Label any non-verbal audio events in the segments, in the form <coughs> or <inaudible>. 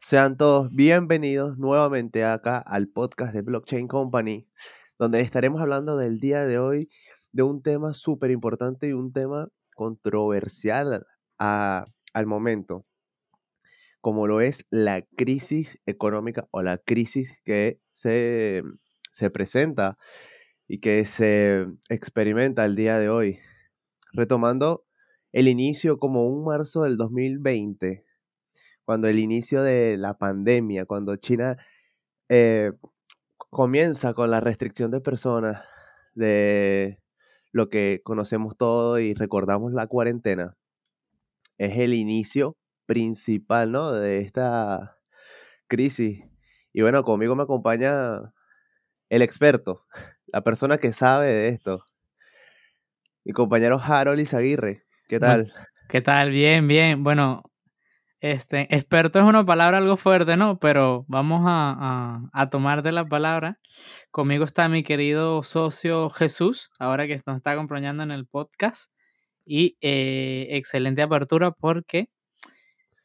Sean todos bienvenidos nuevamente acá al podcast de Blockchain Company, donde estaremos hablando del día de hoy de un tema súper importante y un tema controversial al momento, como lo es la crisis económica o la crisis que se, se presenta y que se experimenta el día de hoy, retomando el inicio como un marzo del 2020 cuando el inicio de la pandemia, cuando China eh, comienza con la restricción de personas, de lo que conocemos todo y recordamos la cuarentena, es el inicio principal, ¿no? De esta crisis. Y bueno, conmigo me acompaña el experto, la persona que sabe de esto, mi compañero Harold Izaguirre. ¿Qué tal? ¿Qué tal? Bien, bien. Bueno, este, experto es una palabra algo fuerte, ¿no? Pero vamos a, a, tomar de la palabra. Conmigo está mi querido socio Jesús, ahora que nos está acompañando en el podcast. Y eh, excelente apertura porque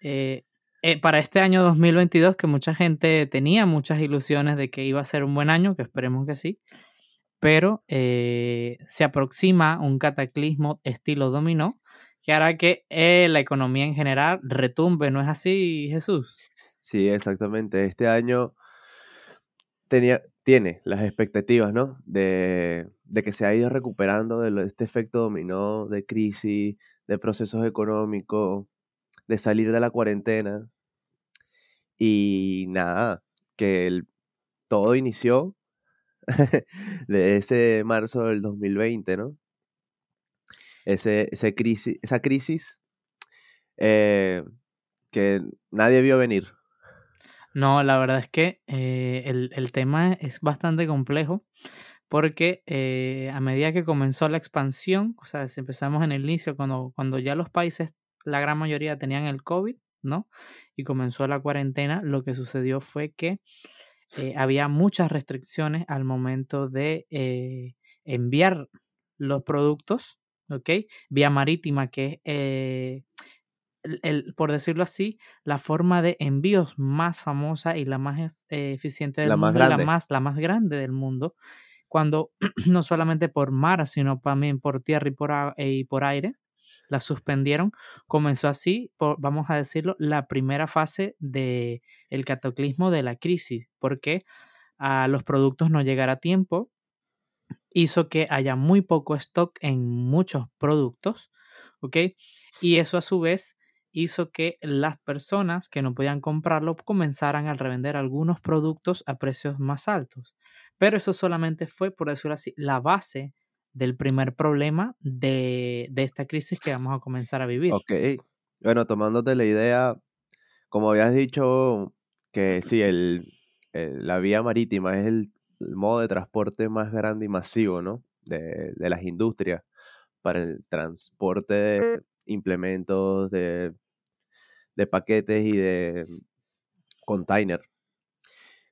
eh, eh, para este año 2022, que mucha gente tenía muchas ilusiones de que iba a ser un buen año, que esperemos que sí, pero se aproxima un cataclismo estilo dominó que hará que eh, la economía en general retumbe, ¿no es así, Jesús? Sí, exactamente. Este año tenía, tiene las expectativas, ¿no? De, que se ha ido recuperando de este efecto dominó de crisis, de procesos económicos, de salir de la cuarentena. Y nada, que el, todo inició <laughs> de ese marzo del 2020, ¿no? Ese, ese crisis, esa crisis eh, que nadie vio venir. No, la verdad es que eh, el, tema es bastante complejo porque eh, a medida que comenzó la expansión, o sea, si empezamos en el inicio, cuando, cuando ya los países, la gran mayoría tenían el COVID, ¿no? Y comenzó la cuarentena, lo que sucedió fue que había muchas restricciones al momento de enviar los productos ¿ok? Vía marítima, que es, eh, el, por decirlo así, la forma de envíos más famosa y la más eh, eficiente del la mundo, más la, más, la más grande del mundo, cuando <clears throat> no solamente por mar, sino también por tierra y por, y por aire, la suspendieron, comenzó así, por, vamos a decirlo, la primera fase del el cataclismo de la crisis, porque a los productos no llegara a tiempo, hizo que haya muy poco stock en muchos productos, ¿ok? Y eso a su vez hizo que las personas que no podían comprarlo comenzaran a revender algunos productos a precios más altos. Pero eso solamente fue, por decirlo así, la base del primer problema de, esta crisis que vamos a comenzar a vivir. Ok, bueno, tomándote la idea, como habías dicho, que sí, el, la vía marítima es el el modo de transporte más grande y masivo, ¿no? De, las industrias para el transporte de implementos, de, paquetes y de container.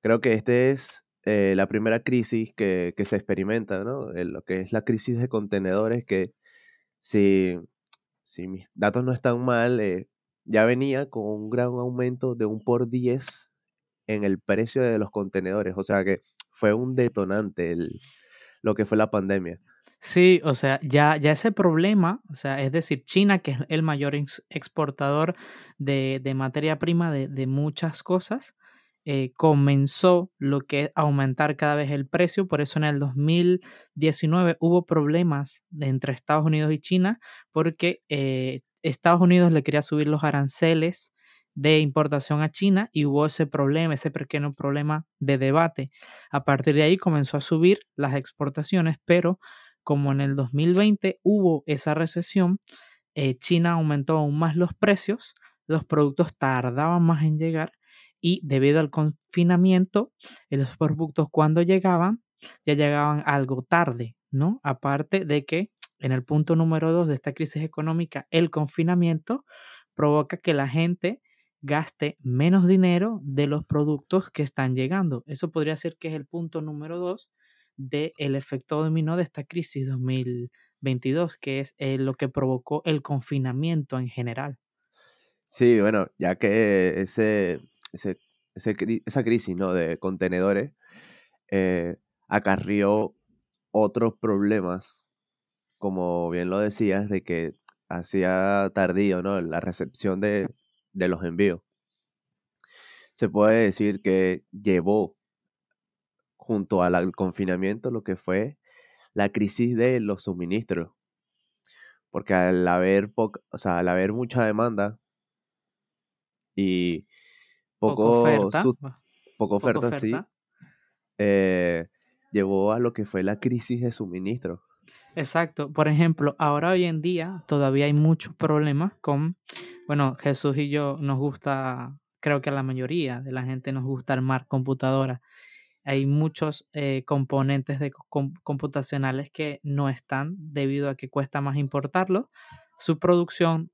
Creo que esta es eh, la primera crisis que, se experimenta, ¿no? lo que es la crisis de contenedores, que si, si mis datos no están mal, eh, ya venía con un gran aumento de un por 10 en el precio de los contenedores. O sea que fue un detonante el, lo que fue la pandemia. Sí, o sea, ya, ya ese problema, o sea, es decir, China, que es el mayor exportador de, materia prima de, muchas cosas, eh, comenzó lo que es aumentar cada vez el precio. Por eso en el 2019 hubo problemas entre Estados Unidos y China, porque eh, Estados Unidos le quería subir los aranceles de importación a China y hubo ese problema, ese pequeño problema de debate. A partir de ahí comenzó a subir las exportaciones, pero como en el 2020 hubo esa recesión, eh, China aumentó aún más los precios, los productos tardaban más en llegar y debido al confinamiento, los productos cuando llegaban ya llegaban algo tarde, ¿no? Aparte de que en el punto número dos de esta crisis económica, el confinamiento provoca que la gente gaste menos dinero de los productos que están llegando. Eso podría ser que es el punto número dos del efecto dominó de esta crisis 2022, que es eh, lo que provocó el confinamiento en general. Sí, bueno, ya que ese, esa crisis ¿no? de contenedores eh, acarrió otros problemas, como bien lo decías, de que hacía tardío ¿no? la recepción de, de los envíos. Se puede decir que llevó junto al confinamiento lo que fue la crisis de los suministros. Porque al haber, o sea, al haber mucha demanda y poco, oferta, poco oferta, sí, eh, llevó a lo que fue la crisis de suministro. Exacto. Por ejemplo, ahora hoy en día todavía hay muchos problemas con, bueno, Jesús y yo nos gusta, creo que a la mayoría de la gente nos gusta armar computadoras hay muchos eh, componentes de computacionales que no están debido a que cuesta más importarlo. Su producción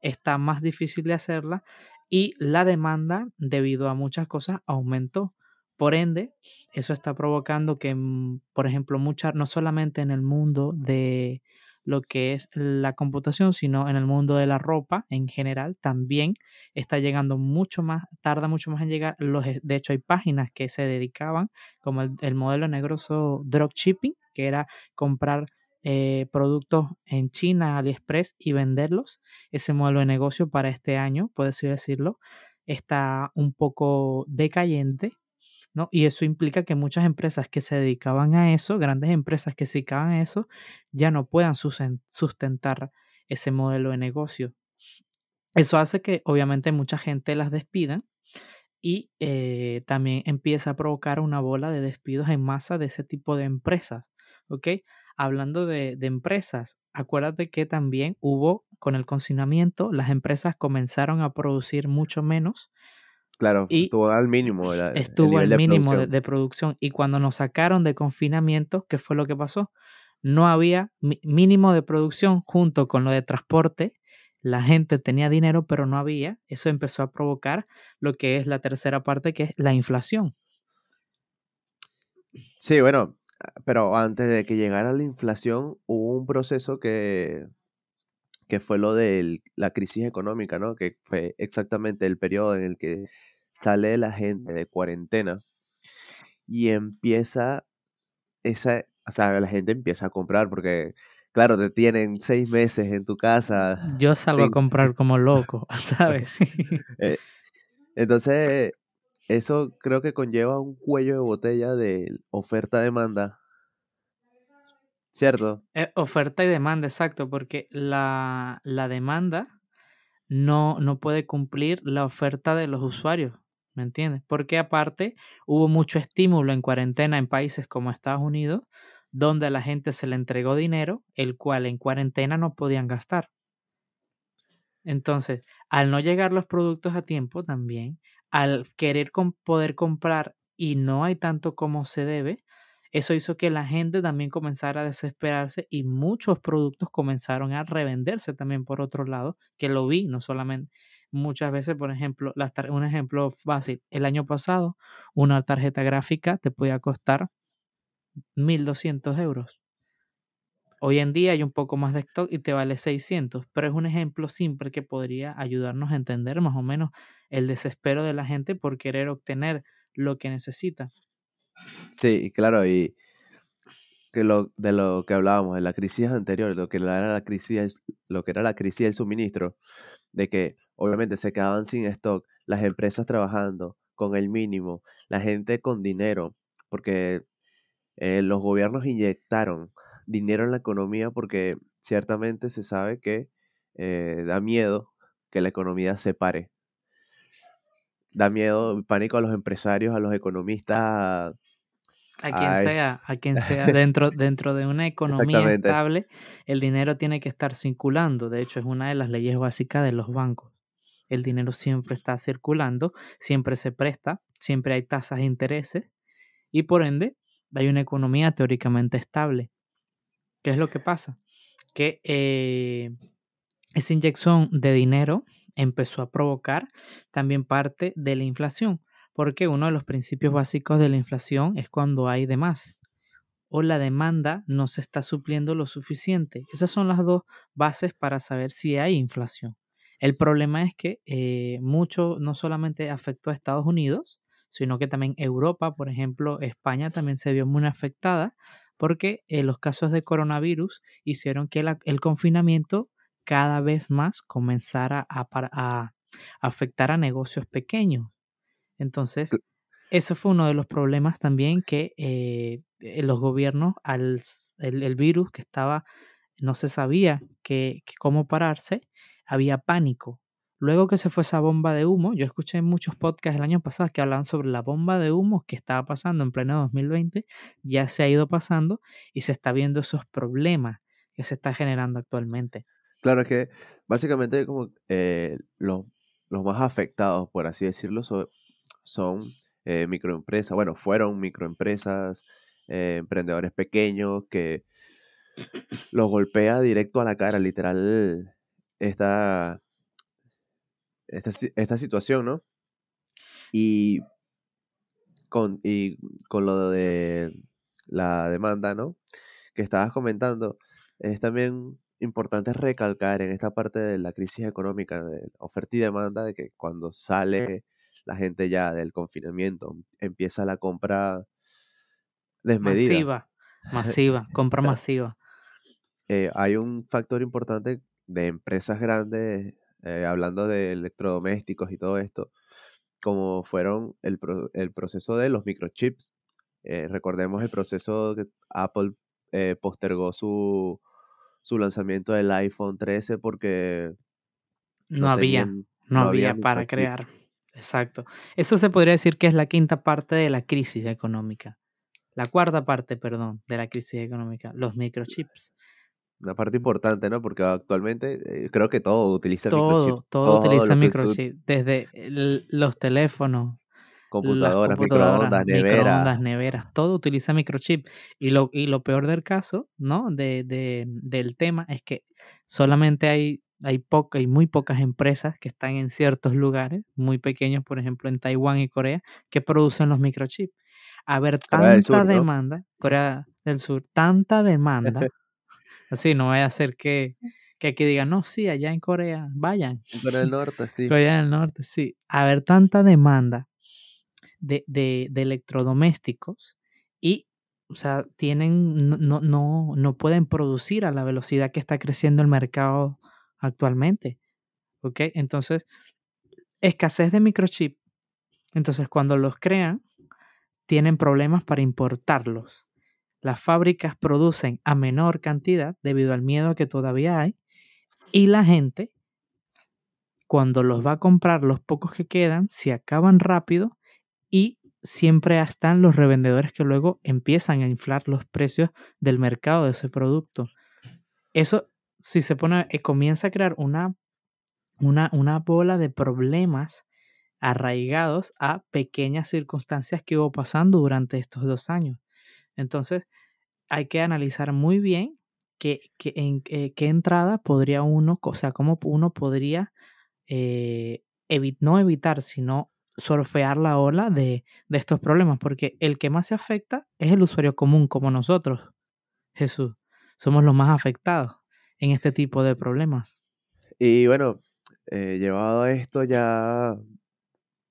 está más difícil de hacerla y la demanda debido a muchas cosas aumentó. Por ende, eso está provocando que, mm, por ejemplo, muchas, no solamente en el mundo de lo que es la computación, sino en el mundo de la ropa en general también está llegando mucho más, tarda mucho más en llegar. Los, de hecho, hay páginas que se dedicaban, como el, modelo negroso dropshipping, que era comprar eh, productos en China, AliExpress y venderlos. Ese modelo de negocio para este año, puedo decirlo, está un poco decayente ¿no? Y eso implica que muchas empresas que se dedicaban a eso, grandes empresas que se dedicaban a eso, ya no puedan sustentar ese modelo de negocio. Eso hace que obviamente mucha gente las despida y eh, también empieza a provocar una bola de despidos en masa de ese tipo de empresas. ¿Ok? Hablando de, de empresas, acuérdate que también hubo con el confinamiento, las empresas comenzaron a producir mucho menos Claro, estuvo al mínimo. estuvo al mínimo de, producción. Y cuando nos sacaron de confinamiento, ¿qué fue lo que pasó? No había mínimo de producción junto con lo de transporte. La gente tenía dinero, pero no había. Eso empezó a provocar lo que es la tercera parte, que es la inflación. Sí, bueno, pero antes de que llegara la inflación, hubo un proceso que, que fue lo de la crisis económica, ¿no? Que fue exactamente el periodo en el que sale la gente de cuarentena y empieza esa, o sea, la gente empieza a comprar porque, claro, te tienen seis meses en tu casa. Yo salgo a comprar como loco, <laughs> ¿sabes? <laughs> Eh, entonces, eso creo que conlleva un cuello de botella de oferta-demanda. ¿Cierto? Eh, oferta y demanda, exacto, porque la, la demanda no, no puede cumplir la oferta de los usuarios. ¿Me entiendes? Porque aparte hubo mucho estímulo en cuarentena en países como Estados Unidos, donde a la gente se le entregó dinero, el cual en cuarentena no podían gastar. Entonces, al no llegar los productos a tiempo también, al querer poder comprar y no hay tanto como se debe, eso hizo que la gente también comenzara a desesperarse y muchos productos comenzaron a revenderse también por otro lado, que lo vi, no solamente muchas veces, por ejemplo, un ejemplo fácil, el año pasado una tarjeta gráfica te podía costar 1.200 euros. Hoy en día hay un poco más de stock y te vale 600, pero es un ejemplo simple que podría ayudarnos a entender más o menos el desespero de la gente por querer obtener lo que necesita. Sí, claro, y que lo, de lo que hablábamos en la crisis anterior, lo que era la crisis, lo que era la crisis del suministro, de que obviamente se quedaban sin stock, las empresas trabajando con el mínimo, la gente con dinero, porque eh, los gobiernos inyectaron dinero en la economía porque ciertamente se sabe que eh, da miedo que la economía se pare. Da miedo, pánico a los empresarios, a los economistas. A quien sea, a quien sea, <laughs> dentro, dentro de una economía estable, el dinero tiene que estar circulando. De hecho, es una de las leyes básicas de los bancos el dinero siempre está circulando, siempre se presta, siempre hay tasas de intereses y por ende hay una economía teóricamente estable. ¿Qué es lo que pasa? Que eh, esa inyección de dinero empezó a provocar también parte de la inflación, porque uno de los principios básicos de la inflación es cuando hay de más o la demanda no se está supliendo lo suficiente. Esas son las dos bases para saber si hay inflación. El problema es que eh, mucho no solamente afectó a Estados Unidos, sino que también Europa, por ejemplo, España también se vio muy afectada porque eh, los casos de coronavirus hicieron que el confinamiento cada vez más comenzara a, afectar a negocios pequeños. Entonces, eso fue uno de los problemas también que eh, los gobiernos, al el, virus que estaba, no se sabía que, cómo pararse, había pánico. Luego que se fue esa bomba de humo, yo escuché muchos podcasts el año pasado que hablaban sobre la bomba de humo que estaba pasando en pleno 2020, ya se ha ido pasando y se está viendo esos problemas que se está generando actualmente. Claro, es que básicamente como eh, los, más afectados, por así decirlo, son, eh, microempresas, bueno, fueron microempresas, eh, emprendedores pequeños que los golpea directo a la cara, literal, esta, esta, situación, ¿no? Y con, y con lo de la demanda, ¿no? Que estabas comentando, es también importante recalcar en esta parte de la crisis económica, de oferta y demanda, de que cuando sale la gente ya del confinamiento, empieza la compra desmedida. Masiva, masiva, compra <laughs> masiva. Eh, hay un factor importante de empresas grandes, eh, hablando de electrodomésticos y todo esto, como fueron el, proceso de los microchips. Eh, recordemos el proceso que Apple postergó su, su lanzamiento del iPhone 13 porque no, había, no, había, para crear. Exacto. Eso se podría decir que es la quinta parte de la crisis económica. La cuarta parte, perdón, de la crisis económica, los microchips. Una parte importante, ¿no? Porque actualmente eh, creo que todo utiliza microchips. Todo, utiliza microchips. Desde los teléfonos, computadoras, microondas, neveras. neveras, todo utiliza microchip. Y lo, y lo peor del caso, ¿no? De, de, del tema es que solamente hay, hay, poca, hay muy pocas empresas que están en ciertos lugares, muy pequeños, por ejemplo, en Taiwán y Corea, que producen los microchips. A ver, tanta demanda, Corea del Sur, tanta demanda, así no vaya a ser que, que aquí digan, no, sí, allá en Corea, vayan. En Corea del Norte, <laughs> sí. Corea del Norte, sí. A ver, tanta demanda de, de, electrodomésticos y, o sea, tienen, no, no, no pueden producir a la velocidad que está creciendo el mercado actualmente. ¿Ok? Entonces, escasez de microchip. Entonces, cuando los crean, tienen problemas para importarlos. Las fábricas producen a menor cantidad debido al miedo que todavía hay. Y la gente, cuando los va a comprar, los pocos que quedan, se acaban rápido y siempre están los revendedores que luego empiezan a inflar los precios del mercado de ese producto. Eso, si se pone, eh, comienza a crear una, una, una bola de problemas arraigados a pequeñas circunstancias que hubo pasando durante estos dos años. Entonces, hay que analizar muy bien qué, en eh, qué entrada podría uno, o sea, cómo uno podría eh, no evitar, sino surfear la ola de, estos problemas, porque el que más se afecta es el usuario común como nosotros, Jesús. Somos los más afectados en este tipo de problemas. Y bueno, eh, llevado a esto ya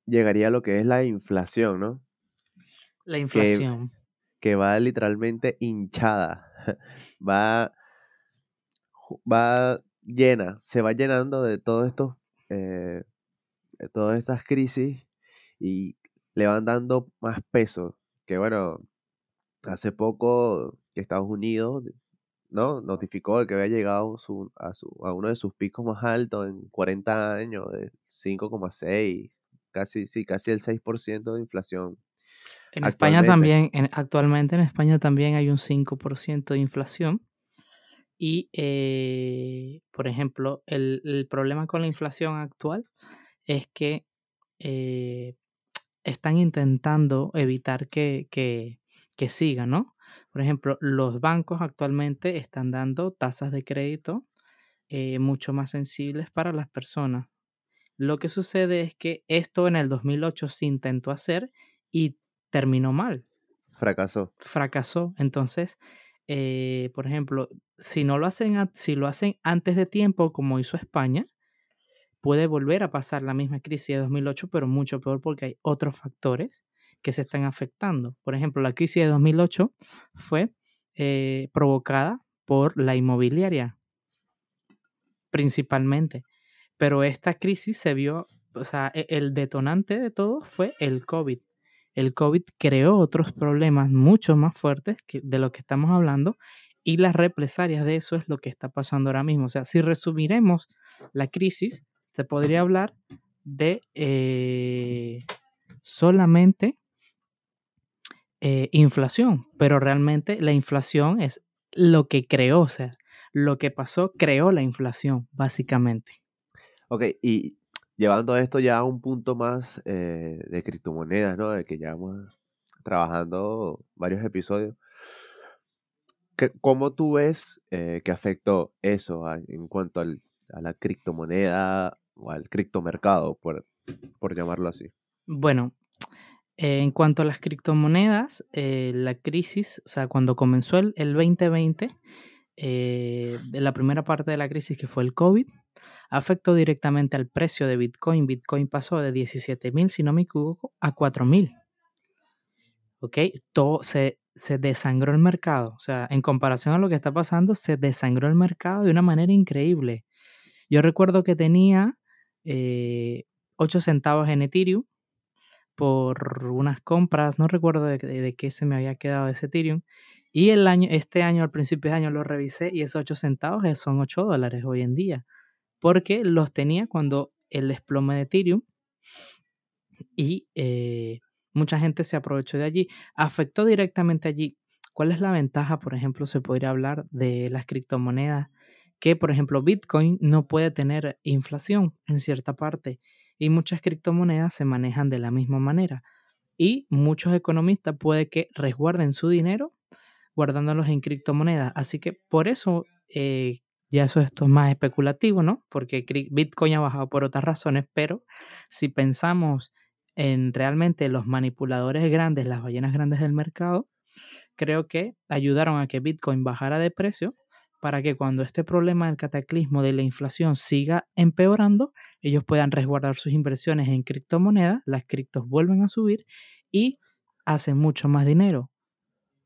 llegaría a lo que es la inflación, ¿no? La inflación. Que, va literalmente hinchada, <laughs> va, va llena, se va llenando de todos estos, eh, de todas estas crisis y le van dando más peso. Que bueno, hace poco Estados Unidos ¿no? notificó que había llegado a, su, a uno de sus picos más altos en 40 años, de 5,6, casi, sí, casi el 6% de inflación. En España también, actualmente en España también hay un 5% de inflación. Y, eh, por ejemplo, el, problema con la inflación actual es que eh, están intentando evitar que, que, que siga, ¿no? Por ejemplo, los bancos actualmente están dando tasas de crédito eh, mucho más sensibles para las personas. Lo que sucede es que esto en el 2008 se intentó hacer y terminó mal. Fracasó. Fracasó. Entonces, eh, por ejemplo, si no lo hacen, si lo hacen antes de tiempo, como hizo España, puede volver a pasar la misma crisis de 2008, pero mucho peor porque hay otros factores que se están afectando. Por ejemplo, la crisis de 2008 fue eh, provocada por la inmobiliaria, principalmente. Pero esta crisis se vio, o sea, e, el detonante de todo fue el COVID. El COVID creó otros problemas mucho más fuertes que de lo que estamos hablando y las represalias de eso es lo que está pasando ahora mismo. O sea, si resumiremos la crisis, se podría hablar de eh, solamente eh, inflación, pero realmente la inflación es lo que creó, o sea, lo que pasó creó la inflación, básicamente. Ok, y llevando esto ya a un punto más eh, de criptomonedas, ¿no? De que ya vamos trabajando varios episodios. ¿Cómo tú ves eh, que afectó eso en cuanto a la criptomoneda o al criptomercado, por, por llamarlo así? Bueno, en cuanto a las criptomonedas, eh, la crisis, o sea, cuando comenzó el, 2020, eh, la primera parte de la crisis que fue el COVID, afectó directamente al precio de Bitcoin. Bitcoin pasó de 17 mil, si no me equivoco, a 4 mil. ¿Ok? Todo se, se desangró el mercado. O sea, en comparación a lo que está pasando, se desangró el mercado de una manera increíble. Yo recuerdo que tenía 8 eh, centavos en Ethereum por unas compras, no recuerdo de, qué se me había quedado ese Ethereum. Y el año, este año, al principio de año, lo revisé y esos 8 centavos son 8 dólares hoy en día. Porque los tenía cuando el desplome de Ethereum y eh, mucha gente se aprovechó de allí. Afectó directamente allí. ¿Cuál es la ventaja? Por ejemplo, se podría hablar de las criptomonedas, que por ejemplo Bitcoin no puede tener inflación en cierta parte y muchas criptomonedas se manejan de la misma manera. Y muchos economistas puede que resguarden su dinero guardándolos en criptomonedas. Así que por eso eh, ya eso esto es más especulativo, ¿no? Porque Bitcoin ha bajado por otras razones, pero si pensamos en realmente los manipuladores grandes, las ballenas grandes del mercado, creo que ayudaron a que Bitcoin bajara de precio para que cuando este problema del cataclismo de la inflación siga empeorando, ellos puedan resguardar sus inversiones en criptomonedas, las criptos vuelven a subir y hacen mucho más dinero.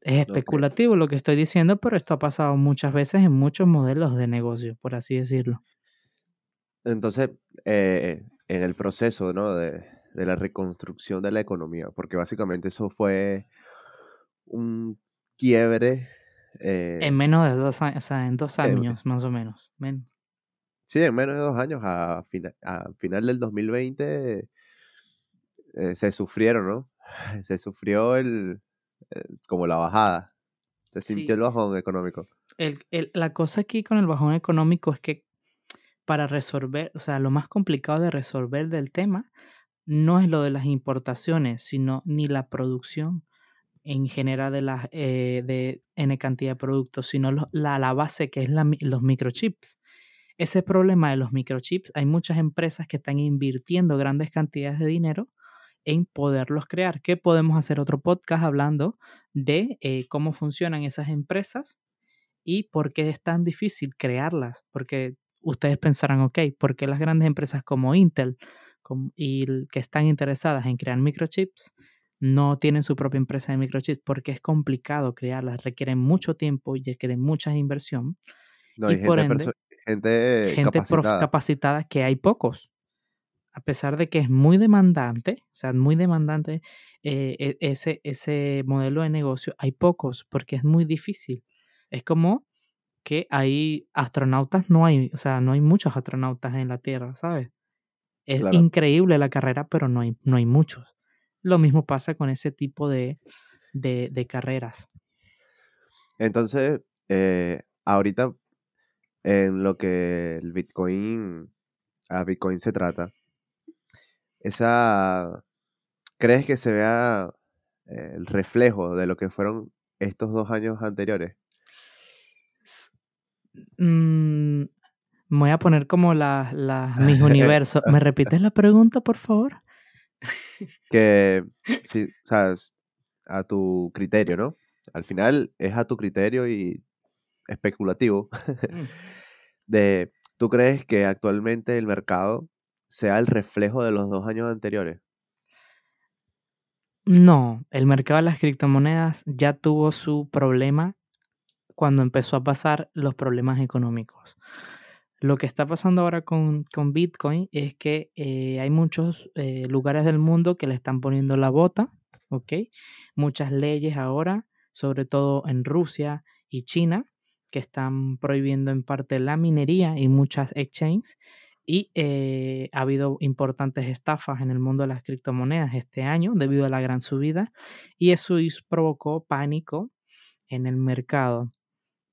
Es especulativo lo que estoy diciendo, pero esto ha pasado muchas veces en muchos modelos de negocio, por así decirlo. Entonces, eh, en el proceso de, de la reconstrucción de la economía, porque básicamente eso fue un quiebre en eh, menos de dos años, o sea, en dos años más o menos. Sí, en menos de dos años, a, final del 2020 eh, se sufrieron, ¿no? <sighs> Se sufrió el, como la bajada. Se sintió el bajón económico. la cosa aquí con el bajón económico es que para resolver, o sea, lo más complicado de resolver del tema no es lo de las importaciones, sino ni la producción en general de, las, eh, de N cantidad de productos, sino la, la, base que es los microchips. Ese problema de los microchips, hay muchas empresas que están invirtiendo grandes cantidades de dinero en poderlos crear. ¿Qué podemos hacer otro podcast hablando de eh, cómo funcionan esas empresas y por qué es tan difícil crearlas? Porque ustedes pensarán, ok, ¿por qué las grandes empresas como Intel y que están interesadas en crear microchips no tienen su propia empresa de microchips porque es complicado crearlas, requieren mucho tiempo y requieren mucha inversión. y por ende, gente, gente capacitada. que hay pocos. A pesar de que es muy demandante, o sea, muy demandante eh, e, ese, ese modelo de negocio, hay pocos porque es muy difícil. Es como que hay astronautas, no hay, o sea, no hay muchos astronautas en la Tierra, ¿sabes? Es increíble la carrera, pero no hay, no hay muchos. Lo mismo pasa con ese tipo de, carreras. Entonces, eh, ahorita en lo que el Bitcoin, a Bitcoin se trata, esa, ¿crees que se vea eh, el reflejo de lo que fueron estos dos años anteriores? Mm, voy a poner como la, la mis universos. ¿Me <laughs> repites la pregunta, por favor? que, sí, o sea, a tu criterio, ¿no? Al final es a tu criterio y especulativo mm. <laughs> de, ¿tú crees que actualmente el mercado sea el reflejo de los dos años anteriores. No, el mercado de las criptomonedas ya tuvo su problema cuando empezó a pasar los problemas económicos. Lo que está pasando ahora con, Bitcoin es que eh, hay muchos eh, lugares del mundo que le están poniendo la bota, ¿ok? Muchas leyes ahora, sobre todo en Rusia y China, que están prohibiendo en parte la minería y muchas exchanges. Y eh, ha habido importantes estafas en el mundo de las criptomonedas este año debido a la gran subida y eso provocó pánico en el mercado.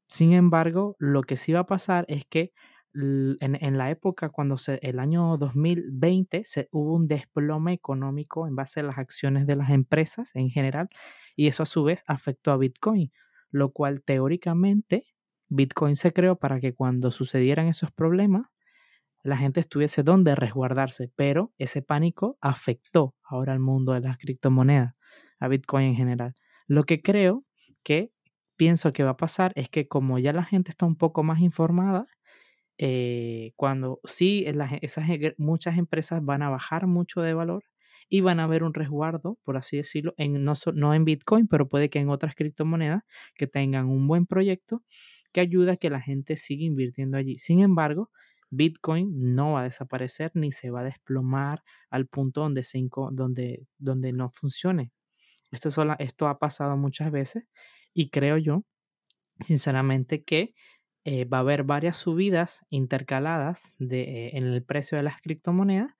Sin embargo, lo que sí va a pasar es que en, la época cuando se, el año 2020 se, hubo un desplome económico en base a las acciones de las empresas en general y eso a su vez afectó a Bitcoin, lo cual teóricamente Bitcoin se creó para que cuando sucedieran esos problemas la gente estuviese donde resguardarse, pero ese pánico afectó ahora al mundo de las criptomonedas, a Bitcoin en general. Lo que creo que pienso que va a pasar es que como ya la gente está un poco más informada, eh, cuando sí esas, muchas empresas van a bajar mucho de valor y van a haber un resguardo, por así decirlo, en, no, no en Bitcoin, pero puede que en otras criptomonedas que tengan un buen proyecto que ayuda a que la gente siga invirtiendo allí. Sin embargo, Bitcoin no va a desaparecer ni se va a desplomar al punto donde, donde, donde no funcione. Esto, esto ha pasado muchas veces y creo yo, sinceramente, que eh, va a haber varias subidas intercaladas de, eh, en el precio de las criptomonedas,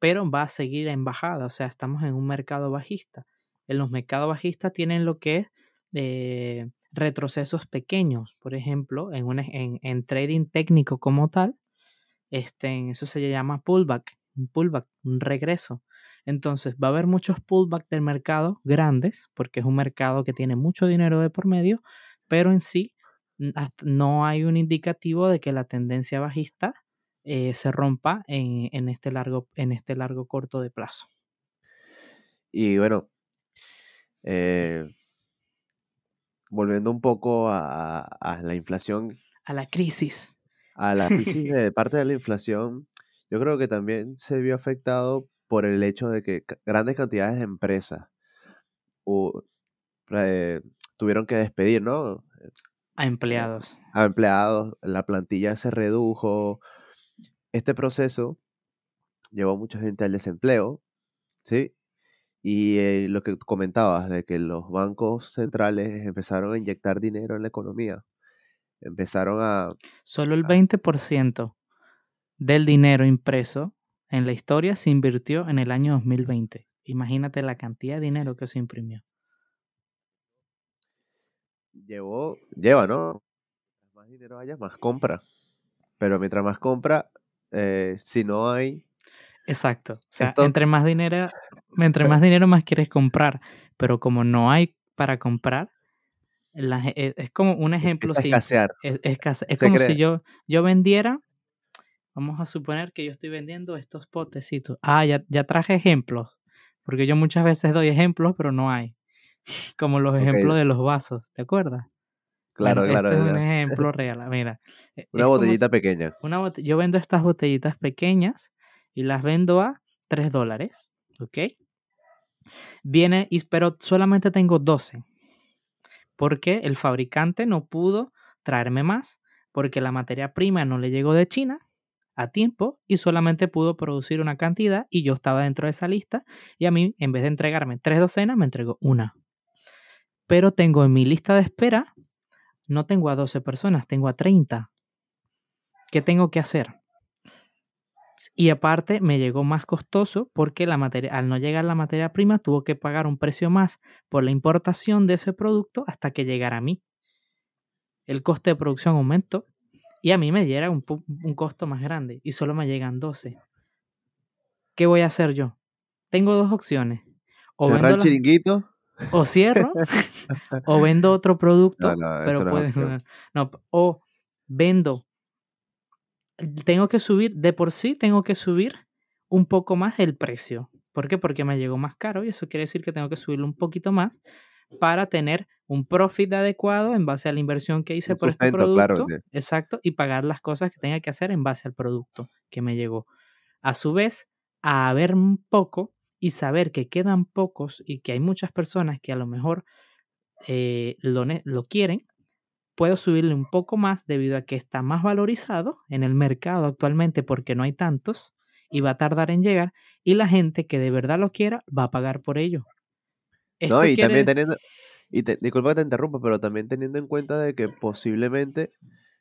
pero va a seguir en bajada, o sea, estamos en un mercado bajista. En los mercados bajistas tienen lo que es eh, retrocesos pequeños, por ejemplo, en, en, en, trading técnico como tal, este, eso se llama pullback, un pullback, un regreso. Entonces va a haber muchos pullbacks del mercado grandes, porque es un mercado que tiene mucho dinero de por medio, pero en sí no hay un indicativo de que la tendencia bajista eh, se rompa en, este largo, en este largo corto de plazo. Y bueno, eh, volviendo un poco a, a, la inflación. A la crisis. A la crisis <laughs> de parte de la inflación, yo creo que también se vio afectado por el hecho de que grandes cantidades de empresas eh, tuvieron que despedir, ¿no? A empleados. A empleados, la plantilla se redujo. Este proceso llevó a mucha gente al desempleo, ¿sí? Y eh, lo que comentabas, de que los bancos centrales empezaron a inyectar dinero en la economía. Empezaron a... Solo el 20% del dinero impreso en la historia se invirtió en el año 2020. Imagínate la cantidad de dinero que se imprimió. Llevó, lleva, ¿no? Más dinero haya, más compra. Pero mientras más compra, eh, si no hay... Exacto. O sea, entre más dinero, entre más <laughs> dinero más quieres comprar. Pero como no hay para comprar, e, es, como un ejemplo. Es, es, es como si yo, yo vendiera Vamos a suponer que yo estoy vendiendo estos potecitos. Ah, ya, ya traje ejemplos. Porque yo muchas veces doy ejemplos, pero no hay. <laughs> Como los ejemplos de los vasos, ¿te acuerdas? Claro, claro. Este es un ejemplo <laughs> real. Mira. E, una botellita pequeña. Una yo vendo estas botellitas pequeñas y las vendo a 3 dólares. ¿Ok? Viene, pero solamente tengo 12. Porque el fabricante no pudo traerme más. Porque la materia prima no le llegó de China a tiempo y solamente pudo producir una cantidad y yo estaba dentro de esa lista y a mí en vez de entregarme tres docenas me entregó una. Pero tengo en mi lista de espera, no tengo a 12 personas, tengo a 30. ¿Qué tengo que hacer? Y aparte me llegó más costoso porque la materia, al no llegar la materia prima tuvo que pagar un precio más por la importación de ese producto hasta que llegara a mí. El coste de producción aumentó y a mí me diera un, costo más grande y solo me llegan 12. ¿Qué voy a hacer yo? Tengo dos opciones. O vendo el chiringuito? O cierro, <laughs> o vendo otro producto, pero <laughs> no, o vendo. Tengo que subir, de por sí tengo que subir un poco más el precio. ¿Por qué? Porque me llegó más caro y eso quiere decir que tengo que subirlo un poquito más para tener un profit adecuado en base a la inversión que hice por este producto. Exacto, y pagar las cosas que tenga que hacer en base al producto que me llegó. A su vez, a haber un poco y saber que quedan pocos y que hay muchas personas que a lo mejor eh, lo, lo quieren, puedo subirle un poco más debido a que está más valorizado en el mercado actualmente porque no hay tantos y va a tardar en llegar y la gente que de verdad lo quiera va a pagar por ello. no, y también teniendo, y disculpa que te interrumpa, pero también teniendo en cuenta de que posiblemente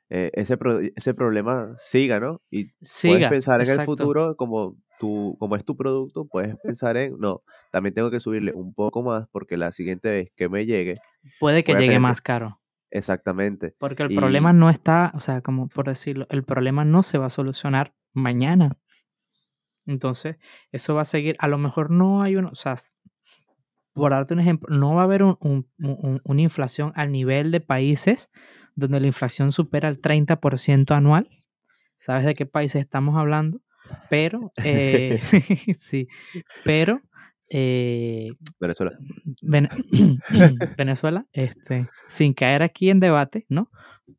eh, ese, ese problema siga, ¿no? Y puedes pensar en el futuro como, tu, como es tu producto, puedes pensar en, no, también tengo que subirle un poco más porque la siguiente vez que me llegue... Puede que llegue más caro. Exactamente. Porque el problema no está, o sea, como por decirlo, el problema no se va a solucionar mañana. Entonces, eso va a seguir. A lo mejor no hay uno, o sea, por darte un ejemplo, no va a haber una inflación al nivel de países donde la inflación supera el 30% anual. ¿Sabes de qué países estamos hablando? Pero, eh, <laughs> <laughs> sí, pero eh, Venezuela. <laughs> <coughs> Venezuela, este, sin caer aquí en debate, ¿no?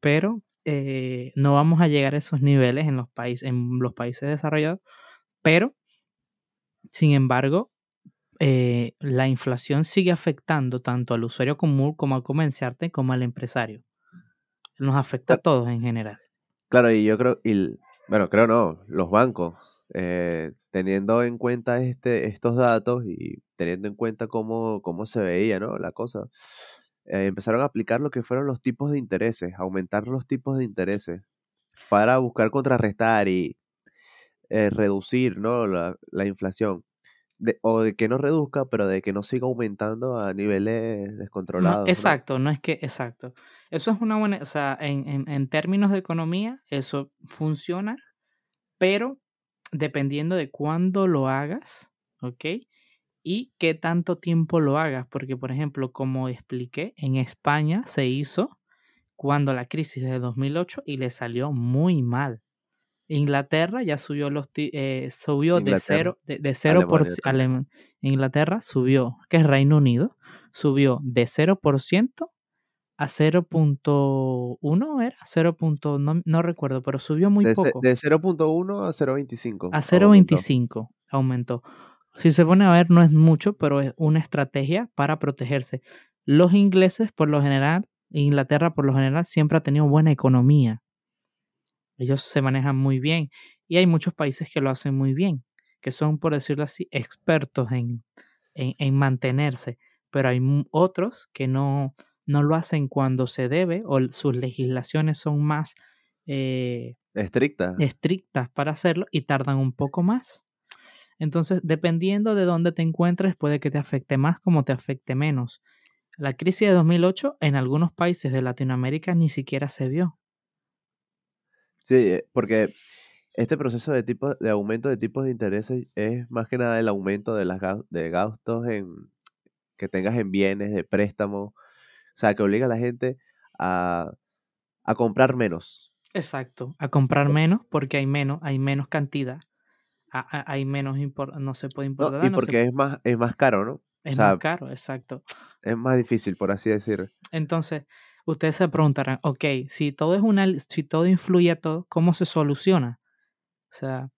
Pero eh, no vamos a llegar a esos niveles en los, países, en los países desarrollados, pero, sin embargo, eh, la inflación sigue afectando tanto al usuario común como al comerciante como al empresario. Nos afecta a todos en general. Claro, y yo creo, y, bueno, creo no, los bancos eh, teniendo en cuenta este, estos datos y teniendo en cuenta cómo, cómo se veía ¿no? la cosa, eh, empezaron a aplicar lo que fueron los tipos de intereses, aumentar los tipos de intereses para buscar contrarrestar y eh, reducir ¿no? la, la inflación. o de que no reduzca, pero de que no siga aumentando a niveles descontrolados. exacto, ¿no? es que, exacto. Eso es una buena, o sea, en, en, en términos de economía, eso funciona, pero dependiendo de cuándo lo hagas, ¿ok? Y qué tanto tiempo lo hagas, porque por ejemplo, como expliqué, en España se hizo cuando la crisis de 2008 y le salió muy mal. Inglaterra ya subió los eh, subió de cero de, de cero por Inglaterra subió, que es Reino Unido, subió de 0% a 0.1 era, 0. No, no, recuerdo, pero subió muy poco. De 0.1 a 0.25. A 0.25 aumentó. Si se pone a ver, no es mucho, pero es una estrategia para protegerse. Los ingleses, por lo general, Inglaterra, por lo general, siempre ha tenido buena economía. Ellos se manejan muy bien. Y hay muchos países que lo hacen muy bien, que son, por decirlo así, expertos en, en, en mantenerse. Pero hay otros que no, no lo hacen cuando se debe o sus legislaciones son más eh, estrictas. estrictas para hacerlo y tardan un poco más. Entonces, dependiendo de dónde te encuentres, puede que te afecte más como te afecte menos. La crisis de 2008 en algunos países de Latinoamérica ni siquiera se vio. Sí, eh, porque este proceso de tipo de aumento de tipos de intereses es más que nada el aumento de las de gastos en que tengas en bienes, de préstamos, o sea, que obliga a la gente a, comprar menos. Exacto, a comprar menos porque hay menos, hay menos cantidad, hay menos, no se puede importar. y porque es, más, es más caro, ¿no? Es más caro, exacto. Es más difícil, por así decir. Entonces, ustedes se preguntarán, ok, si todo es una, si todo influye a todo, ¿cómo se soluciona? O sea,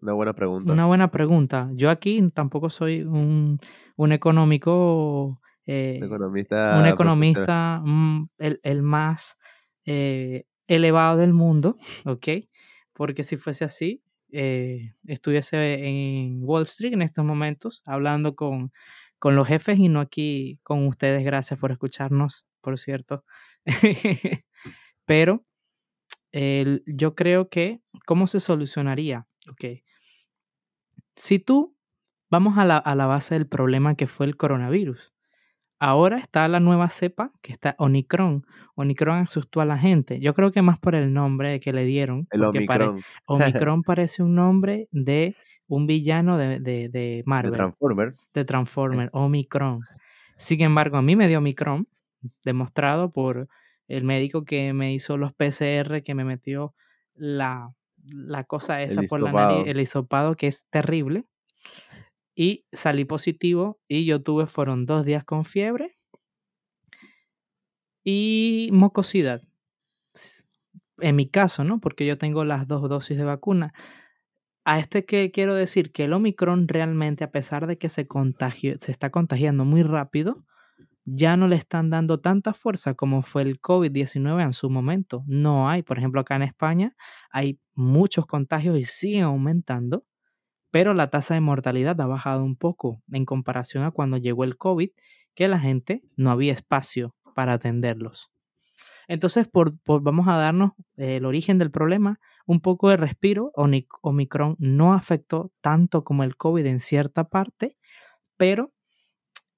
una buena pregunta. Una buena pregunta. Yo aquí tampoco soy un, un económico eh, economista un economista mm, el, más eh, elevado del mundo, <laughs> ¿ok? Porque si fuese así, eh, estuviese en Wall Street en estos momentos hablando con, con los jefes y no aquí con ustedes. Gracias por escucharnos, por cierto. <laughs> Pero yo creo que, ¿cómo se solucionaría? Ok. Si tú, vamos a la, a la base del problema que fue el coronavirus. Ahora está la nueva cepa, que está Omicron. Omicron asustó a la gente. Yo creo que más por el nombre que le dieron. El Omicron. <laughs> Omicron parece un nombre de un villano de, de, Marvel. De Transformer. De Transformer, <laughs> Omicron. Sin embargo, a mí me dio Omicron, demostrado por el médico que me hizo los PCR, que me metió la, la cosa esa por la nariz, el hisopado, que es terrible y salí positivo y yo tuve, fueron dos días con fiebre y mucosidad. En mi caso, ¿no? Porque yo tengo las dos dosis de vacuna. a este que quiero decir que el Omicron realmente, a pesar de que se, contagió, se está contagiando muy rápido, ya no le están dando tanta fuerza como fue el COVID-19 en su momento. No hay, por ejemplo, acá en España hay muchos contagios y siguen aumentando, pero la tasa de mortalidad ha bajado un poco en comparación a cuando llegó el COVID, que la gente no había espacio para atenderlos. Entonces, por, vamos a darnos el origen del problema, un poco de respiro. Omicron no afectó tanto como el COVID en cierta parte, pero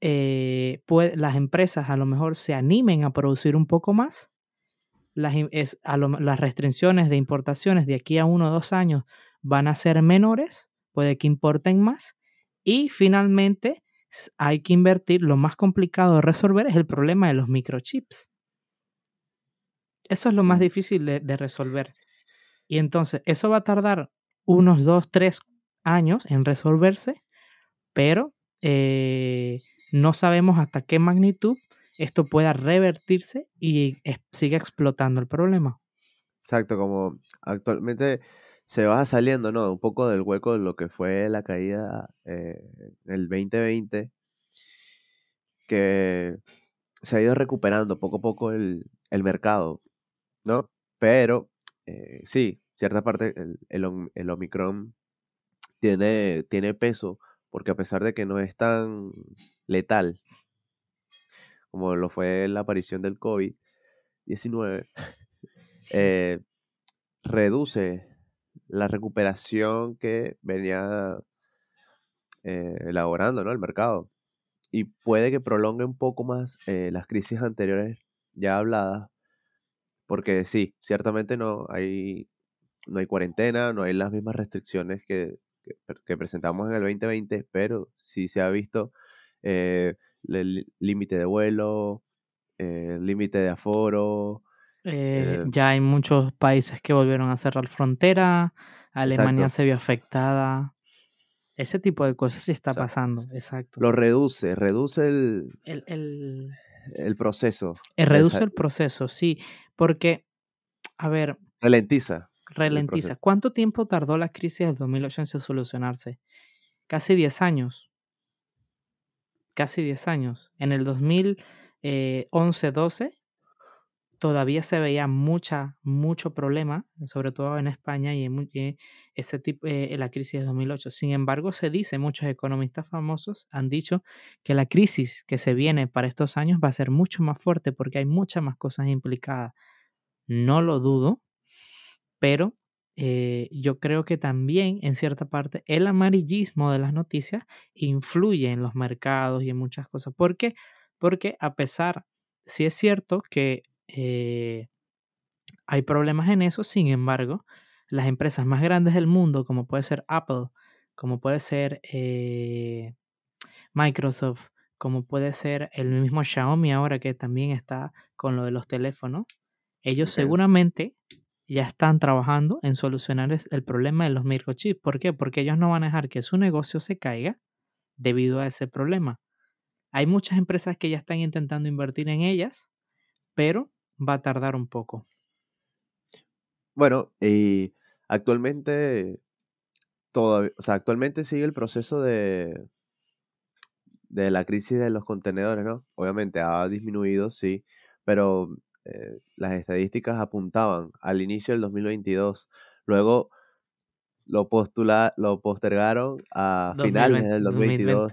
eh, las empresas a lo mejor se animen a producir un poco más. Las, las restricciones de importaciones de aquí a uno o dos años van a ser menores, puede que importen más. Y finalmente hay que invertir. Lo más complicado de resolver es el problema de los microchips. Eso es lo más difícil de, de resolver. Y entonces, eso va a tardar unos dos, tres años en resolverse, pero eh, no sabemos hasta qué magnitud esto pueda revertirse y siga explotando el problema. Exacto, como actualmente se va saliendo, ¿no? Un poco del hueco de lo que fue la caída eh, el 2020, que se ha ido recuperando poco a poco el, mercado, ¿no? Pero eh, sí, cierta parte, el, el, el Omicron tiene, tiene peso, porque a pesar de que no es tan letal, como lo fue la aparición del COVID-19, eh, reduce la recuperación que venía eh, elaborando ¿no? el mercado y puede que prolongue un poco más eh, las crisis anteriores ya habladas, porque sí, ciertamente no hay, no hay cuarentena, no hay las mismas restricciones que, que presentamos en el 2020, pero sí se ha visto eh, el límite de vuelo, el eh, límite de aforo. Eh, ya hay muchos países que volvieron a cerrar frontera, Alemania se vio afectada. Ese tipo de cosas sí está pasando, exacto. Lo reduce, reduce el, el, el, el proceso. reduce el proceso, sí, porque, a ver... Ralentiza. Ralentiza. ¿Cuánto tiempo tardó la crisis del 2008 en solucionarse? Casi 10 años casi 10 años. En el 2011-12 todavía se veía mucha, mucho problema, sobre todo en España y en ese tipo, eh, la crisis de 2008. Sin embargo, se dice, muchos economistas famosos han dicho que la crisis que se viene para estos años va a ser mucho más fuerte porque hay muchas más cosas implicadas. No lo dudo, pero eh, yo creo que también en cierta parte el amarillismo de las noticias influye en los mercados y en muchas cosas. ¿Por qué? Porque a pesar, si es cierto que eh, hay problemas en eso, sin embargo, las empresas más grandes del mundo, como puede ser Apple, como puede ser eh, Microsoft, como puede ser el mismo Xiaomi ahora que también está con lo de los teléfonos, ellos seguramente ya están trabajando en solucionar el problema de los microchips. ¿Por qué? Porque ellos no van a dejar que su negocio se caiga debido a ese problema. Hay muchas empresas que ya están intentando invertir en ellas, pero va a tardar un poco. Bueno, y actualmente todavía, o sea, actualmente sigue el proceso de de la crisis de los contenedores, ¿no? Obviamente ha disminuido, sí, pero eh, las estadísticas apuntaban al inicio del 2022. Luego lo, postula, lo postergaron a finales del 2022.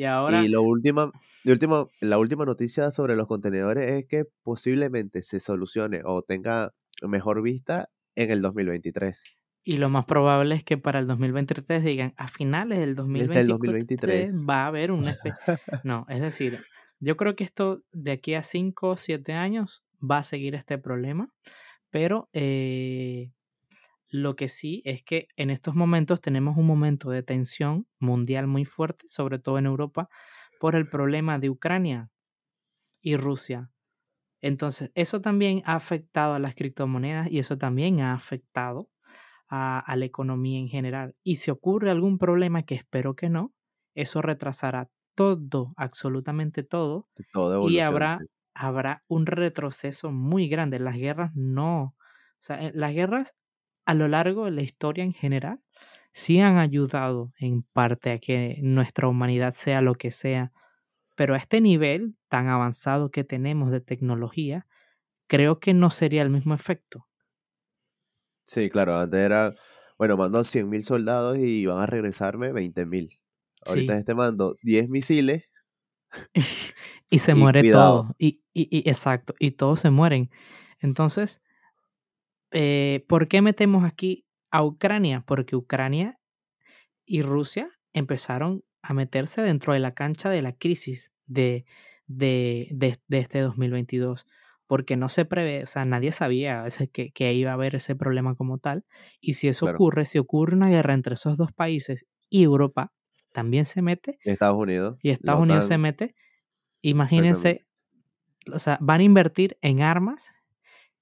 Y ahora. Y lo última, último, la última noticia sobre los contenedores es que posiblemente se solucione o tenga mejor vista en el 2023. Y lo más probable es que para el 2023 digan, a finales del 2023, 2023. va a haber una <laughs> No, es decir, yo creo que esto de aquí a 5 o 7 años va a seguir este problema, pero eh, lo que sí es que en estos momentos tenemos un momento de tensión mundial muy fuerte, sobre todo en Europa, por el problema de Ucrania y Rusia. Entonces, eso también ha afectado a las criptomonedas y eso también ha afectado a, la economía en general. Y si ocurre algún problema, que espero que no, eso retrasará todo, absolutamente todo, y habrá habrá un retroceso muy grande. Las guerras no. O sea, las guerras a lo largo de la historia en general sí han ayudado en parte a que nuestra humanidad sea lo que sea, pero a este nivel tan avanzado que tenemos de tecnología, creo que no sería el mismo efecto. Sí, claro, antes era, bueno, mando 100.000 soldados y van a regresarme 20.000. Ahorita Sí. este mando 10 misiles <laughs> y se y muere cuidado. todo. Y, y- y- exacto, y todos se mueren. Entonces, eh, ¿por qué metemos aquí a Ucrania? Porque Ucrania y Rusia empezaron a meterse dentro de la cancha de la crisis de, de, de- de este 2022. Porque no se prevé, o sea, nadie sabía ese- que, que iba a haber ese problema como tal. Y si eso Claro, ocurre, si ocurre una guerra entre esos dos países y Europa también se mete, Estados Unidos, y Estados Unidos se mete, imagínense, o sea, van a invertir en armas,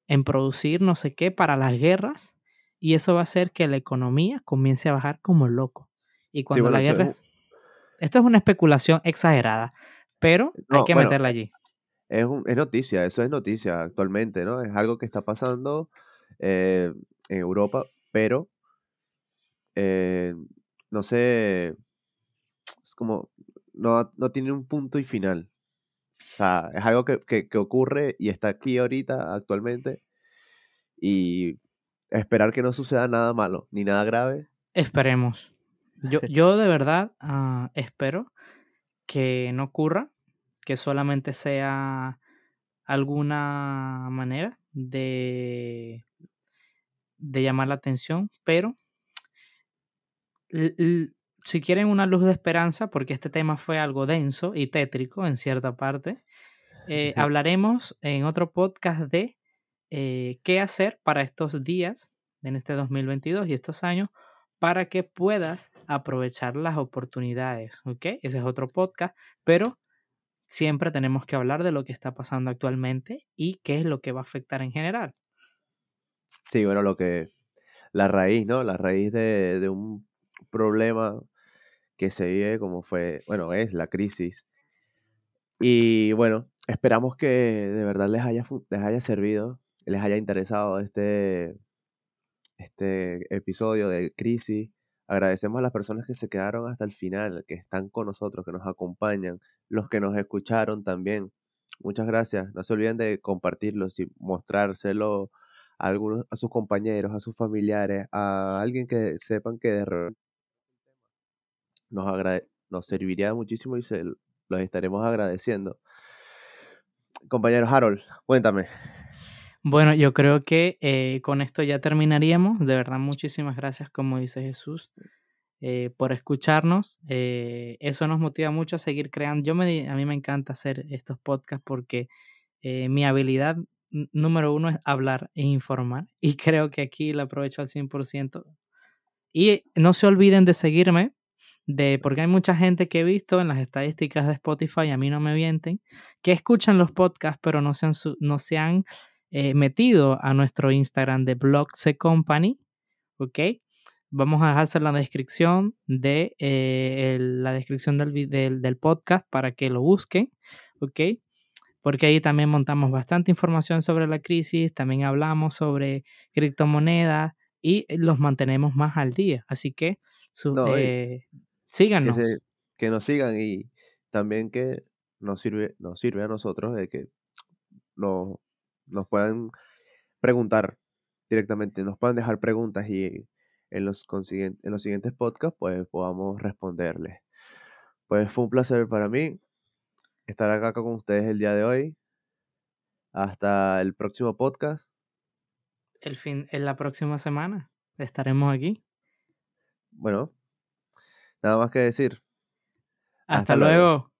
en producir no sé qué para las guerras, y eso va a hacer que la economía comience a bajar como loco. Y Sí, cuando bueno, la guerra... Esto es una especulación exagerada, pero hay que bueno, meterla allí. es, un- es noticia, eso es noticia actualmente, ¿no? Es algo que está pasando eh, en Europa, pero eh, no sé, es como, no, no tiene un punto y final. O sea, es algo que, que, que ocurre y está aquí ahorita, actualmente, y esperar que no suceda nada malo, ni nada grave. Esperemos. Yo, <laughs> yo de verdad ah, espero que no ocurra, que solamente sea alguna manera de, de llamar la atención, pero si quieren una luz de esperanza, porque este tema fue algo denso y tétrico en cierta parte, eh, hablaremos en otro podcast de eh, qué hacer para estos días, en este 2022 y estos años, para que puedas aprovechar las oportunidades, ¿ok? Ese es otro podcast, pero siempre tenemos que hablar de lo que está pasando actualmente y qué es lo que va a afectar en general. Sí, bueno, lo que, la raíz, ¿no? La raíz de, de un problema que se vive como fue, bueno, es la crisis. Y bueno, esperamos que de verdad les haya, les haya servido, les haya interesado este, este episodio de crisis. Agradecemos a las personas que se quedaron hasta el final, que están con nosotros, que nos acompañan, los que nos escucharon también. Muchas gracias. No se olviden de compartirlos y mostrárselo a algunos, a sus compañeros, a sus familiares, a alguien que sepan que de nos, agrade- nos serviría muchísimo y se los estaremos agradeciendo. Compañero Harold, cuéntame. Bueno, yo creo que eh, con esto ya terminaríamos. De verdad, muchísimas gracias, como dice Jesús, eh, por escucharnos. Eh, eso nos motiva mucho a seguir creando. Yo me, a mí me encanta hacer estos podcasts porque mi habilidad número uno es hablar e informar y <laughs> creo que aquí la aprovecho al 100%. Y no se olviden de seguirme, de, porque hay mucha gente que he visto en las estadísticas de Spotify, a mí no me mienten, que escuchan los podcasts, pero no se han, no se han eh, metido a nuestro Instagram de Blog C Company, ¿ok? Vamos a dejarse la descripción de eh, el- la descripción del, del, del podcast para que lo busquen, ¿ok? Porque ahí también montamos bastante información sobre la crisis, también hablamos sobre criptomonedas y los mantenemos más al día. Así que su- No, que, síganos. se, que nos sigan y también que nos sirve, nos sirve a nosotros de que nos, nos puedan preguntar directamente, nos puedan dejar preguntas y en los, en los siguientes podcasts pues podamos responderles. Pues fue un placer para mí estar acá con ustedes el día de hoy. Hasta el próximo podcast. El fin, en la próxima semana estaremos aquí. Bueno, nada más que decir. Hasta, Hasta luego. luego.